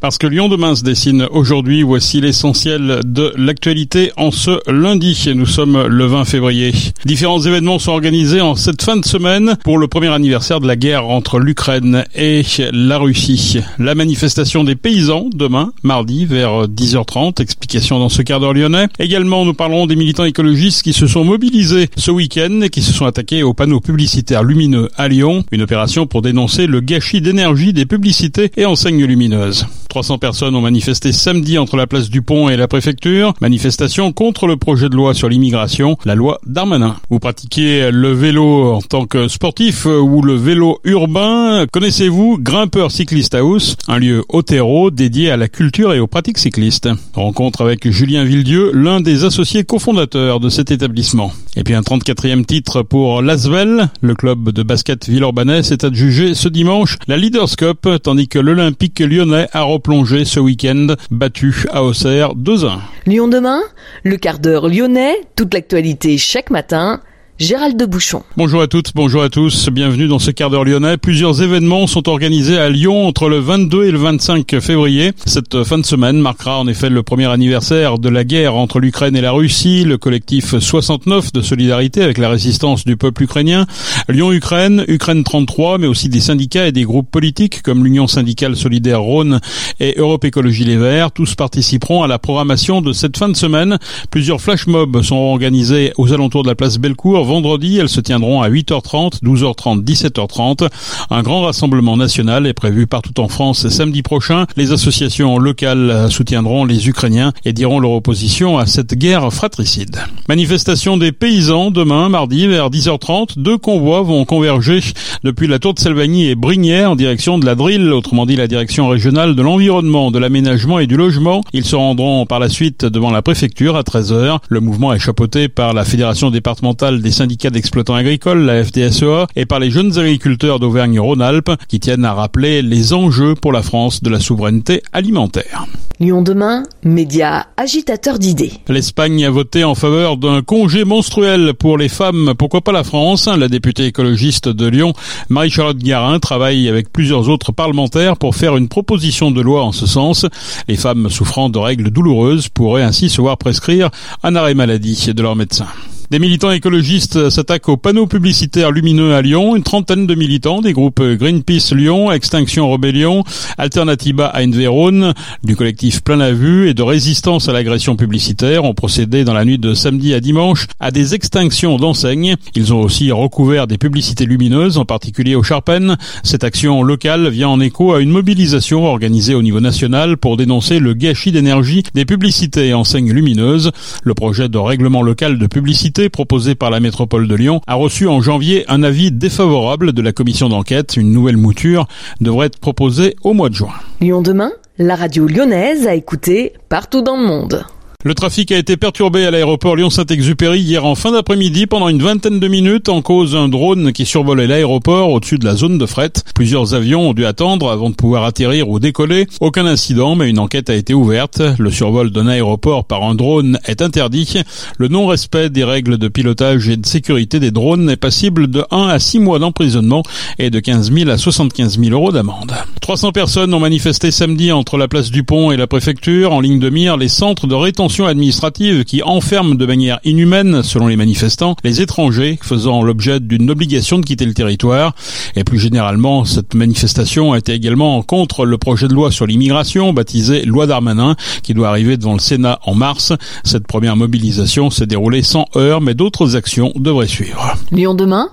Parce que Lyon demain se dessine aujourd'hui, voici l'essentiel de l'actualité en ce lundi. Nous sommes le 20 février. Différents événements sont organisés en cette fin de semaine pour le premier anniversaire de la guerre entre l'Ukraine et la Russie. La manifestation des paysans demain, mardi, vers 10h30. Explication dans ce quart d'heure lyonnais. Également, nous parlerons des militants écologistes qui se sont mobilisés ce week-end et qui se sont attaqués aux panneaux publicitaires lumineux à Lyon. Une opération pour dénoncer le gâchis d'énergie des publicités et enseignes lumineuses. 300 personnes ont manifesté samedi entre la place du Pont et la préfecture. Manifestation contre le projet de loi sur l'immigration, la loi Darmanin. Vous pratiquez le vélo en tant que sportif ou le vélo urbain. Connaissez-vous Grimpeur Cycliste House, un lieu terreau dédié à la culture et aux pratiques cyclistes? Rencontre avec Julien Villedieu, l'un des associés cofondateurs de cet établissement. Et puis un 34e titre pour Lasvel, le club de basket Villeurbanais s'est adjugé ce dimanche la Leaders Cup, tandis que l'Olympique lyonnais a replongé ce week-end, battu à Auxerre 2-1. Lyon demain, le quart d'heure lyonnais, toute l'actualité chaque matin Gérald de Bouchon. Bonjour à toutes, bonjour à tous, bienvenue dans ce quart d'heure lyonnais. Plusieurs événements sont organisés à Lyon entre le 22 et le 25 février. Cette fin de semaine marquera en effet le premier anniversaire de la guerre entre l'Ukraine et la Russie, le collectif 69 de solidarité avec la résistance du peuple ukrainien, Lyon-Ukraine, Ukraine 33, mais aussi des syndicats et des groupes politiques comme l'Union syndicale solidaire Rhône et Europe Écologie Les Verts. Tous participeront à la programmation de cette fin de semaine. Plusieurs flash mobs sont organisés aux alentours de la place Bellecour vendredi. Elles se tiendront à 8h30, 12h30, 17h30. Un grand rassemblement national est prévu partout en France samedi prochain. Les associations locales soutiendront les Ukrainiens et diront leur opposition à cette guerre fratricide. Manifestation des paysans demain, mardi, vers 10h30. Deux convois vont converger depuis la tour de Salvagny et Brignères en direction de la Drille, autrement dit la direction régionale de l'environnement, de l'aménagement et du logement. Ils se rendront par la suite devant la préfecture à 13h. Le mouvement est chapeauté par la Fédération départementale des syndicats d'exploitants agricoles, la FDSEA, et par les jeunes agriculteurs d'Auvergne-Rhône-Alpes qui tiennent à rappeler les enjeux pour la France de la souveraineté alimentaire. Lyon demain, média agitateur d'idées. L'Espagne a voté en faveur d'un congé menstruel pour les femmes. Pourquoi pas la France? La députée écologiste de Lyon, Marie-Charlotte Garin, travaille avec plusieurs autres parlementaires pour faire une proposition de loi en ce sens. Les femmes souffrant de règles douloureuses pourraient ainsi se voir prescrire un arrêt maladie de leur médecin. Des militants écologistes s'attaquent aux panneaux publicitaires lumineux à Lyon. Une trentaine de militants des groupes Greenpeace Lyon, Extinction Rebellion, Alternativa à Vérone, du collectif Plein la Vue et de résistance à l'agression publicitaire ont procédé dans la nuit de samedi à dimanche à des extinctions d'enseignes. Ils ont aussi recouvert des publicités lumineuses, en particulier au Charpennes. Cette action locale vient en écho à une mobilisation organisée au niveau national pour dénoncer le gâchis d'énergie des publicités et enseignes lumineuses. Le projet de règlement local de publicité proposé par la métropole de Lyon a reçu en janvier un avis défavorable de la commission d'enquête. Une nouvelle mouture devrait être proposée au mois de juin. Lyon demain, la radio lyonnaise a écouté partout dans le monde. Le trafic a été perturbé à l'aéroport Lyon-Saint-Exupéry hier en fin d'après-midi pendant une vingtaine de minutes en cause d'un drone qui survolait l'aéroport au-dessus de la zone de fret. Plusieurs avions ont dû attendre avant de pouvoir atterrir ou décoller. Aucun incident, mais une enquête a été ouverte. Le survol d'un aéroport par un drone est interdit. Le non-respect des règles de pilotage et de sécurité des drones est passible de 1 à 6 mois d'emprisonnement et de 15 000 à 75 000 euros d'amende. 300 personnes ont manifesté samedi entre la place du Pont et la préfecture en ligne de mire les centres de rétention administrative qui enferme de manière inhumaine, selon les manifestants, les étrangers faisant l'objet d'une obligation de quitter le territoire. Et plus généralement, cette manifestation a été également contre le projet de loi sur l'immigration, baptisé loi Darmanin, qui doit arriver devant le Sénat en mars. Cette première mobilisation s'est déroulée sans heurts, mais d'autres actions devraient suivre. Lyon demain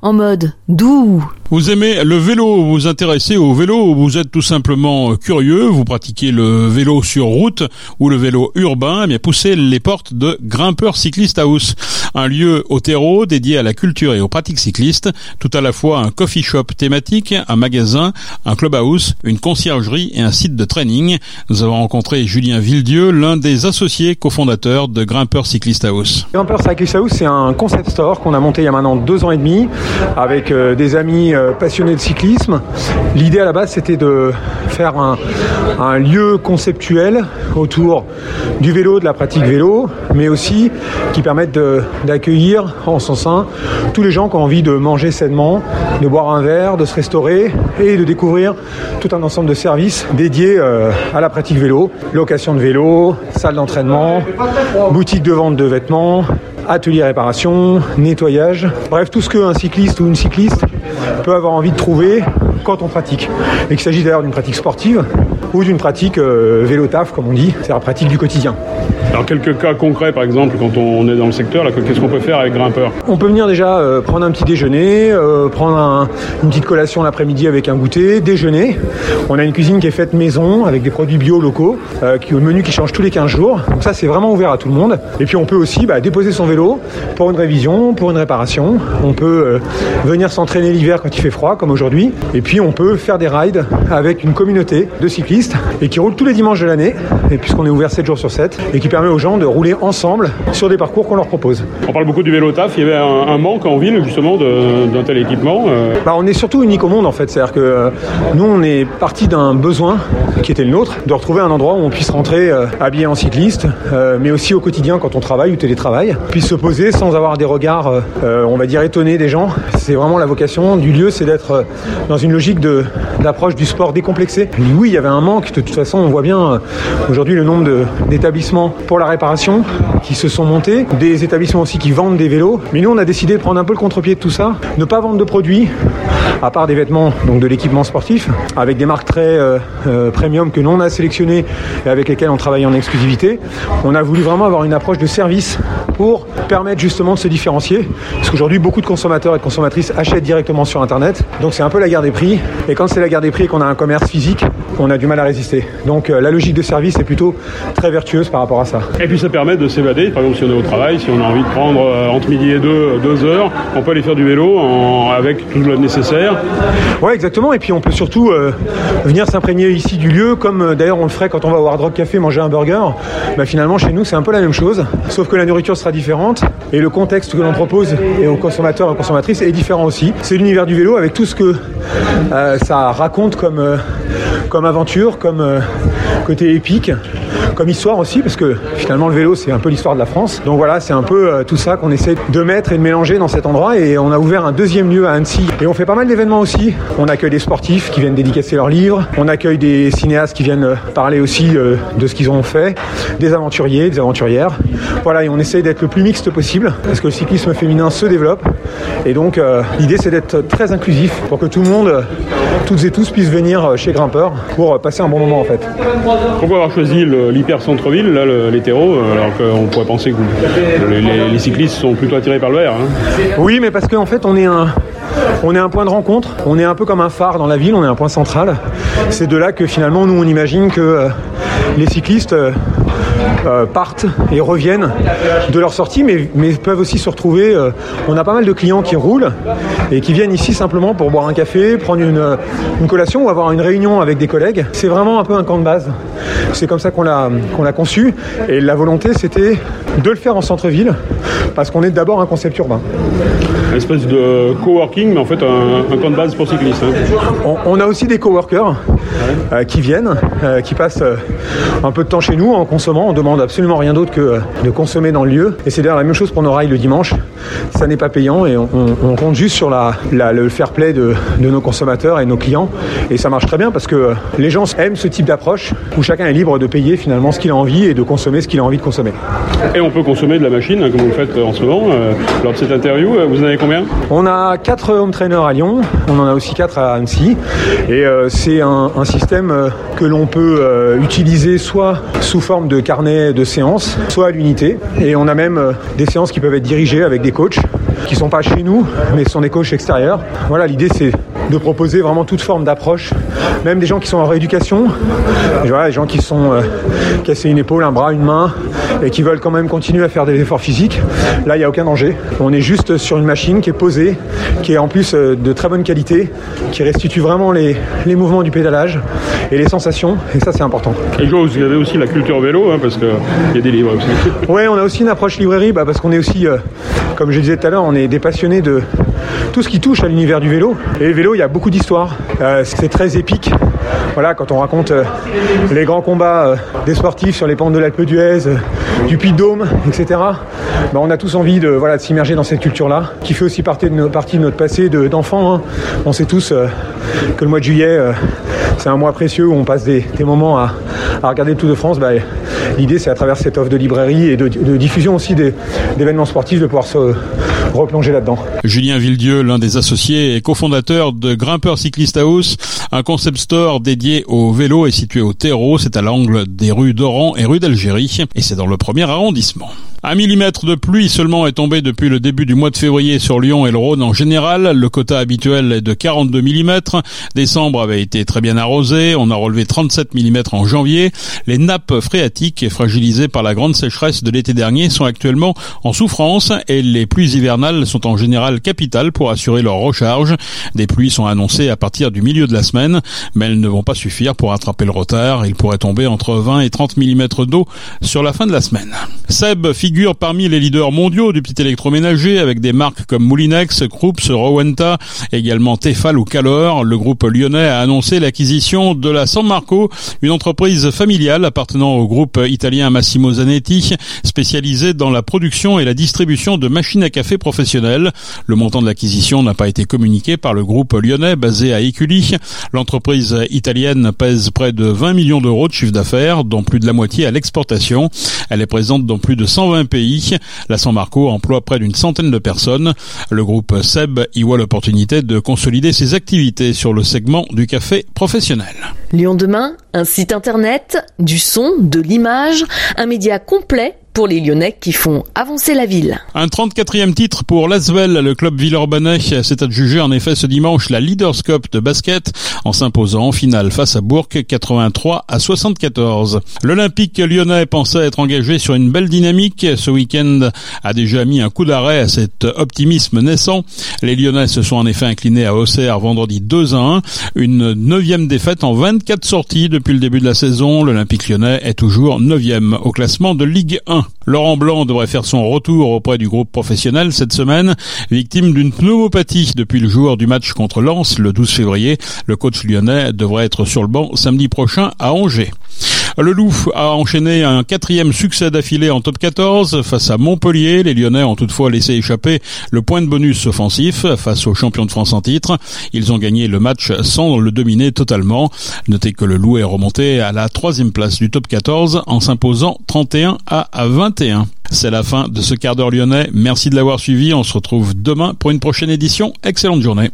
en mode doux. Vous aimez le vélo, vous intéressez au vélo, vous êtes tout simplement curieux, vous pratiquez le vélo sur route ou le vélo urbain, eh bien poussez les portes de Grimpeur Cycliste House, un lieu au terreau dédié à la culture et aux pratiques cyclistes, tout à la fois un coffee shop thématique, un magasin, un clubhouse, une conciergerie et un site de training. Nous avons rencontré Julien Villedieu, l'un des associés cofondateurs de Grimpeur Cycliste House. Grimpeur Cycliste House, c'est un concept store qu'on a monté il y a maintenant deux ans et demi avec euh, des amis euh, passionné de cyclisme. L'idée à la base, c'était de faire un, un, lieu conceptuel autour du vélo, de la pratique vélo, mais aussi qui permette d'accueillir en son sein tous les gens qui ont envie de manger sainement, de boire un verre, de se restaurer et de découvrir tout un ensemble de services dédiés euh, à la pratique vélo, location de vélo, salle d'entraînement, boutique de vente de vêtements, atelier réparation, nettoyage, bref tout ce qu'un cycliste ou une cycliste peut avoir envie de trouver quand on pratique. Et qu'il s'agit d'ailleurs d'une pratique sportive ou d'une pratique euh, vélo-taf, comme on dit, c'est la pratique du quotidien. Alors quelques cas concrets, par exemple, quand on est dans le secteur, qu'est-ce qu'on peut faire avec grimpeur On peut venir déjà euh, prendre un petit déjeuner, euh, prendre un, une petite collation l'après-midi avec un goûter, déjeuner. On a une cuisine qui est faite maison avec des produits bio locaux, euh, qui, au menu qui change tous les 15 jours. Donc ça, c'est vraiment ouvert à tout le monde. Et puis on peut aussi bah, déposer son vélo pour une révision, pour une réparation. On peut euh, venir s'entraîner l'hiver quand il fait froid, comme aujourd'hui. Et puis on peut faire des rides avec une communauté de cyclistes et qui roule tous les dimanches de l'année, et puisqu'on est ouvert 7 jours sur 7, et qui permet aux gens de rouler ensemble sur des parcours qu'on leur propose. On parle beaucoup du vélo taf, il y avait un, un manque en ville justement d'un tel équipement. Euh. Bah, on est surtout unique au monde en fait, c'est-à-dire que euh, nous on est parti d'un besoin qui était le nôtre, de retrouver un endroit où on puisse rentrer euh, habillé en cycliste, mais aussi au quotidien quand on travaille ou télétravaille, puisse se poser sans avoir des regards, on va dire, étonnés des gens. C'est vraiment la vocation du lieu, c'est d'être dans une logique d'approche du sport décomplexé. Oui, il y avait un manque, de toute façon on voit bien aujourd'hui le nombre d'établissements pour la réparation qui se sont montés, des établissements aussi qui vendent des vélos. Mais nous, on a décidé de prendre un peu le contre-pied de tout ça, ne pas vendre de produits, à part des vêtements, donc de l'équipement sportif, avec des marques très euh, euh, premium que nous on a sélectionné et avec lesquelles on travaille en exclusivité. On a voulu vraiment avoir une approche de service permettre justement de se différencier. Parce qu'aujourd'hui, beaucoup de consommateurs et de consommatrices achètent directement sur Internet. Donc c'est un peu la guerre des prix. Et quand c'est la guerre des prix et qu'on a un commerce physique, on a du mal à résister. Donc euh, la logique de service est plutôt très vertueuse par rapport à ça. Et puis ça permet de s'évader. Par exemple, si on est au travail, si on a envie de prendre euh, entre midi et deux, deux heures, on peut aller faire du vélo en, avec tout le nécessaire. Ouais, exactement. Et puis on peut surtout euh, venir s'imprégner ici du lieu, comme d'ailleurs on le ferait quand on va au Hard Rock Café manger un burger. Bah, finalement, chez nous, c'est un peu la même chose, sauf que la nourriture sera et le contexte que l'on propose et aux consommateurs et aux consommatrices est différent aussi. C'est l'univers du vélo avec tout ce que euh, ça raconte comme, euh, aventure, comme euh, côté épique, comme histoire aussi, parce que finalement le vélo c'est un peu l'histoire de la France. Donc voilà, c'est un peu euh, tout ça qu'on essaie de mettre et de mélanger dans cet endroit. Et on a ouvert un deuxième lieu à Annecy. Et on fait pas mal d'événements aussi. On accueille des sportifs qui viennent dédicacer leurs livres. On accueille des cinéastes qui viennent euh, parler aussi euh, de ce qu'ils ont fait, des aventuriers, des aventurières. Voilà, et on essaie d'être le plus mixte possible, parce que le cyclisme féminin se développe. Et donc l'idée c'est d'être très inclusif pour que tout le monde, toutes et tous puissent venir chez Grimpeur pour passer un bon moment en fait. Pourquoi avoir choisi l'hyper centre-ville, là, l'hétéro, alors qu'on pourrait penser que les, cyclistes sont plutôt attirés par le vert hein Oui, mais parce qu'en fait on est un on est un point de rencontre, on est un peu comme un phare dans la ville, on est un point central. C'est de là que finalement nous on imagine que euh, les cyclistes euh, euh, partent et reviennent de leur sortie, mais, peuvent aussi se retrouver. Euh, on a pas mal de clients qui roulent et qui viennent ici simplement pour boire un café, prendre une, une collation ou avoir une réunion avec des collègues. C'est vraiment un peu un camp de base. C'est comme ça qu'on l'a qu'on l'a conçu. Et la volonté, c'était de le faire en centre-ville, parce qu'on est d'abord un concept urbain. Une espèce de coworking, mais en fait un, un camp de base pour cyclistes. Hein. On, on, a aussi des coworkers euh, qui viennent, euh, qui passent euh, un peu de temps chez nous en consommant. On demande absolument rien d'autre que de consommer dans le lieu. Et c'est d'ailleurs la même chose pour nos rails le dimanche. Ça n'est pas payant et on, on, compte juste sur la, la, le fair play de, de, nos consommateurs et nos clients. Et ça marche très bien parce que les gens aiment ce type d'approche où chacun est libre de payer finalement ce qu'il a envie et de consommer ce qu'il a envie de consommer. Et on peut consommer de la machine, hein, comme vous le faites en ce moment. Lors de cette interview, vous en avez On a 4 home trainers à Lyon, on en a aussi 4 à Annecy. Et euh, c'est un, système euh, que l'on peut euh, utiliser soit sous forme de carnet de séances, soit à l'unité. Et on a même des séances qui peuvent être dirigées avec des coachs qui sont pas chez nous, mais sont des coachs extérieurs. Voilà, l'idée c'est de proposer vraiment toute forme d'approche, même des gens qui sont en rééducation, voilà, des gens qui sont euh, cassés une épaule, un bras, une main, et qui veulent quand même continuer à faire des efforts physiques. Là, il n'y a aucun danger. On est juste sur une machine qui est posée, qui est en plus euh, de très bonne qualité, qui restitue vraiment les, les mouvements du pédalage et les sensations, et ça c'est important. Et je vois, vous avez aussi la culture vélo, hein, parce qu'il y a des livres aussi. Ouais, on a aussi une approche librairie, bah, parce qu'on est aussi, euh, comme je disais tout à l'heure, on est des passionnés de tout ce qui touche à l'univers du vélo. Et vélo, il y a beaucoup d'histoires. Euh, c'est très épique. Voilà, quand on raconte euh, les grands combats euh, des sportifs sur les pentes de l'Alpe d'Huez, du Puy de Dôme, etc. Ben, on a tous envie de, voilà, de s'immerger dans cette culture-là, qui fait aussi partie de, notre passé d'enfant. hein. On sait tous que le mois de juillet, c'est un mois précieux où on passe des, moments à, regarder le Tour de France. Ben, L'idée, c'est à travers cette offre de librairie et de, de diffusion aussi d'événements sportifs, de pouvoir se Julien Villedieu, l'un des associés et cofondateur de Grimpeur Cycliste House, un concept store dédié au vélo est situé au terreau, c'est à l'angle des rues d'Oran et rue d'Algérie, et c'est dans le premier arrondissement. Un millimètre de pluie seulement est tombé depuis le début du mois de février sur Lyon et le Rhône en général. Le quota habituel est de 42 mm. Décembre avait été très bien arrosé. On a relevé 37 mm en janvier. Les nappes phréatiques, fragilisées par la grande sécheresse de l'été dernier, sont actuellement en souffrance et les pluies hivernales sont en général capitales pour assurer leur recharge. Des pluies sont annoncées à partir du milieu de la semaine, mais elles ne vont pas suffire pour rattraper le retard. Il pourrait tomber entre 20 et 30 mm d'eau sur la fin de la semaine. Parmi les leaders mondiaux du petit électroménager avec des marques comme Moulinex, Krups, Rowenta, également Tefal ou Calor. Le groupe lyonnais a annoncé l'acquisition de la San Marco, une entreprise familiale appartenant au groupe italien Massimo Zanetti, spécialisée dans la production et la distribution de machines à café professionnelles. Le montant de l'acquisition n'a pas été communiqué par le groupe lyonnais basé à Écully. L'entreprise italienne pèse près de 20 millions d'euros de chiffre d'affaires, dont plus de la moitié à l'exportation. Elle est présente dans plus de 120 pays. La San Marco emploie près d'une centaine de personnes. Le groupe Seb y voit l'opportunité de consolider ses activités sur le segment du café professionnel. Lyon demain, un site internet, du son, de l'image, un média complet pour les Lyonnais qui font avancer la ville. Un 34e titre pour Lasvel, le club villeurbanais s'est adjugé en effet ce dimanche la Leaders Cup de basket en s'imposant en finale face à Bourg 83 à 74. L'Olympique lyonnais pensait être engagé sur une belle dynamique. Ce week-end a déjà mis un coup d'arrêt à cet optimisme naissant. Les Lyonnais se sont en effet inclinés à Auxerre vendredi 2 à 1. Une neuvième défaite en 24 sorties depuis le début de la saison. L'Olympique lyonnais est toujours neuvième au classement de Ligue 1. Laurent Blanc devrait faire son retour auprès du groupe professionnel cette semaine, victime d'une pneumopathie depuis le jour du match contre Lens le 12 février. Le coach lyonnais devrait être sur le banc samedi prochain à Angers. Le Loup a enchaîné un quatrième succès d'affilée en top 14 face à Montpellier. Les Lyonnais ont toutefois laissé échapper le point de bonus offensif face aux champions de France en titre. Ils ont gagné le match sans le dominer totalement. Notez que le Loup est remonté à la troisième place du top 14 en s'imposant 31 à 21. C'est la fin de ce quart d'heure lyonnais. Merci de l'avoir suivi. On se retrouve demain pour une prochaine édition. Excellente journée.